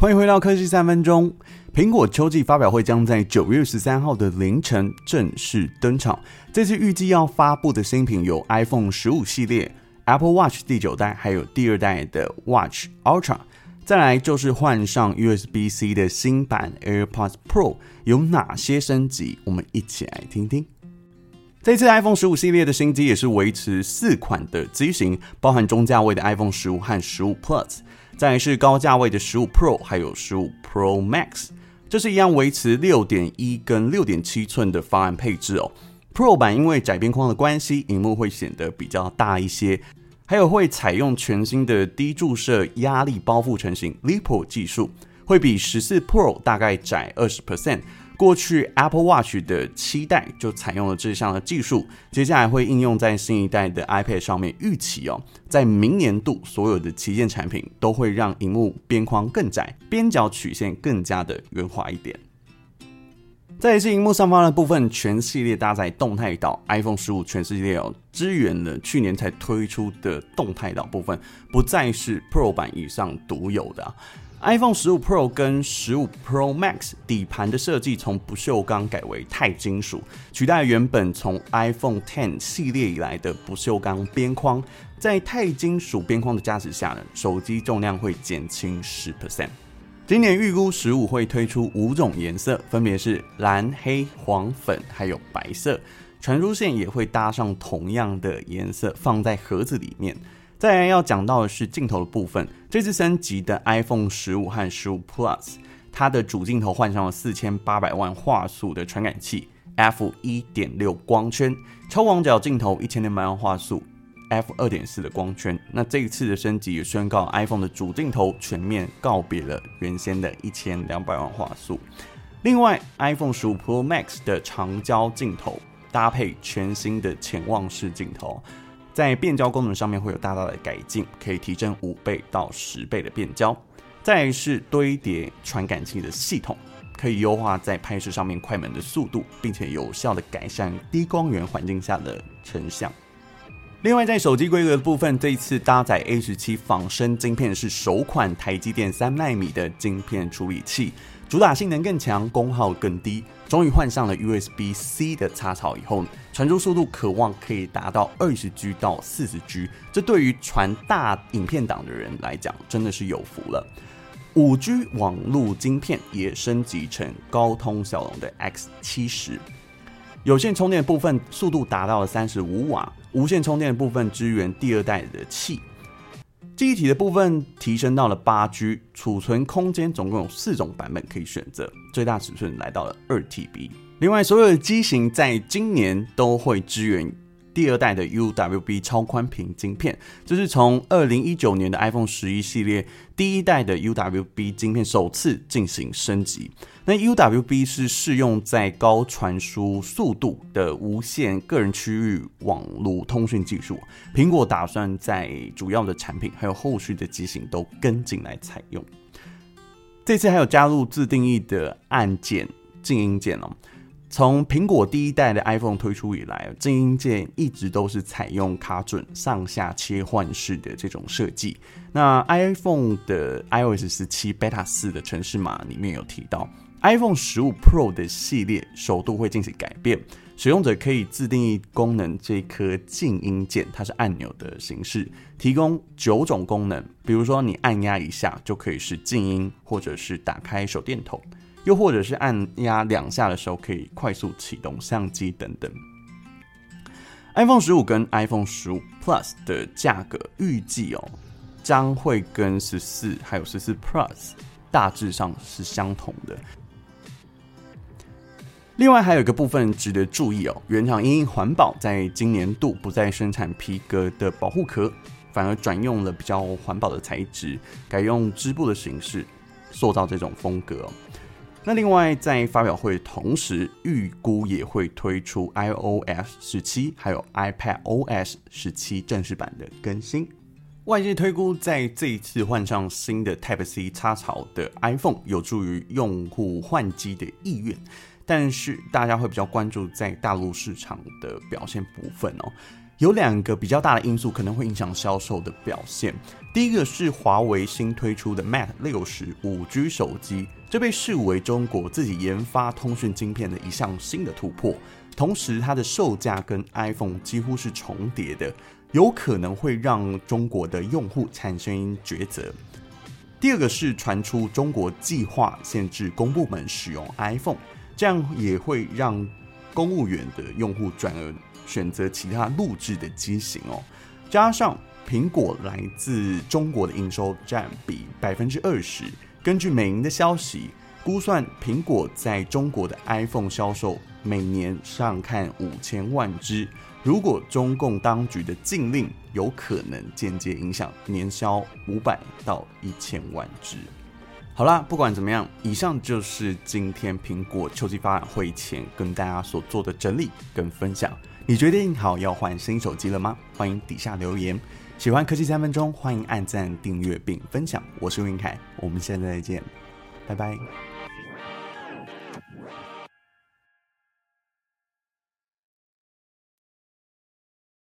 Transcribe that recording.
欢迎回到科技三分钟。苹果秋季发表会将在九月十三号的凌晨正式登场。这次预计要发布的新品有 iPhone 十五系列、Apple Watch 第九代，还有第二代的 Watch Ultra。再来就是换上 USB-C 的新版 AirPods Pro，有哪些升级？我们一起来听听。这次 iPhone 十五系列的新机也是维持四款的机型，包含中价位的 iPhone 十五和十五 Plus。再是高价位的十五 Pro，还有十五 Pro Max，这是一样维持六点一跟六点七寸的方案配置哦。Pro 版因为窄边框的关系，荧幕会显得比较大一些，还有会采用全新的低注射压力包覆成型 Lipo 技术，会比十四 Pro 大概窄二十 percent。过去 Apple Watch 的七代就采用了这项的技术，接下来会应用在新一代的 iPad 上面。预期哦，在明年度所有的旗舰产品都会让荧幕边框更窄，边角曲线更加的圆滑一点。在一些荧幕上方的部分，全系列搭载动态岛，iPhone 十五全系列哦支援了去年才推出的动态岛部分，不再是 Pro 版以上独有的啊。iPhone 十五 Pro 跟十五 Pro Max 底盘的设计从不锈钢改为钛金属，取代原本从 iPhone X 系列以来的不锈钢边框。在钛金属边框的加持下呢，手机重量会减轻十 percent。今年预估十五会推出五种颜色，分别是蓝、黑、黄、粉，还有白色。传输线也会搭上同样的颜色，放在盒子里面。再来要讲到的是镜头的部分，这次升级的 iPhone 十五和十五 Plus，它的主镜头换上了四千八百万画素的传感器，f 一点六光圈，超广角镜头一千两百万画素，f 二点四的光圈。那这一次的升级也宣告 iPhone 的主镜头全面告别了原先的一千两百万画素。另外，iPhone 十五 Pro Max 的长焦镜头搭配全新的潜望式镜头。在变焦功能上面会有大大的改进，可以提升五倍到十倍的变焦。再是堆叠传感器的系统，可以优化在拍摄上面快门的速度，并且有效的改善低光源环境下的成像。另外，在手机规格的部分，这一次搭载 A 十七仿生晶片是首款台积电三奈米的晶片处理器。主打性能更强，功耗更低。终于换上了 USB-C 的插槽以后，传输速度可望可以达到二十 G 到四十 G。这对于传大影片档的人来讲，真的是有福了。五 G 网路晶片也升级成高通骁龙的 X 七十。有线充电部分速度达到了三十五瓦，无线充电部分支援第二代的气。记忆体的部分提升到了八 G，储存空间总共有四种版本可以选择，最大尺寸来到了二 TB。另外，所有的机型在今年都会支援第二代的 UWB 超宽屏晶片，这是从二零一九年的 iPhone 十一系列第一代的 UWB 晶片首次进行升级。那 UWB 是适用在高传输速度的无线个人区域网络通讯技术。苹果打算在主要的产品还有后续的机型都跟进来采用。这次还有加入自定义的按键静音键哦。从苹果第一代的 iPhone 推出以来，静音键一直都是采用卡准上下切换式的这种设计。那 iPhone 的 iOS 十七 Beta 四的城市码里面有提到。iPhone 十五 Pro 的系列首度会进行改变，使用者可以自定义功能这颗静音键，它是按钮的形式，提供九种功能，比如说你按压一下就可以是静音，或者是打开手电筒，又或者是按压两下的时候可以快速启动相机等等。iPhone 十五跟 iPhone 十五 Plus 的价格预计哦，将会跟十四还有十四 Plus 大致上是相同的。另外还有一个部分值得注意哦，原厂因环保，在今年度不再生产皮革的保护壳，反而转用了比较环保的材质，改用织布的形式塑造这种风格。那另外在发表会同时，预估也会推出 iOS 十七还有 iPadOS 十七正式版的更新。外界推估，在这一次换上新的 Type C 插槽的 iPhone，有助于用户换机的意愿。但是大家会比较关注在大陆市场的表现部分哦，有两个比较大的因素可能会影响销售的表现。第一个是华为新推出的 Mate 六十五 G 手机，这被视为中国自己研发通讯晶片的一项新的突破。同时，它的售价跟 iPhone 几乎是重叠的，有可能会让中国的用户产生抉择。第二个是传出中国计划限制公部门使用 iPhone，这样也会让公务员的用户转而选择其他录制的机型哦。加上苹果来自中国的营收占比百分之二十，根据美银的消息。估算苹果在中国的 iPhone 销售每年上看五千万只，如果中共当局的禁令有可能间接影响年销五百到一千万只。好啦，不管怎么样，以上就是今天苹果秋季发布会前跟大家所做的整理跟分享。你决定好要换新手机了吗？欢迎底下留言。喜欢科技三分钟，欢迎按赞、订阅并分享。我是云凯，我们现在再见，拜拜。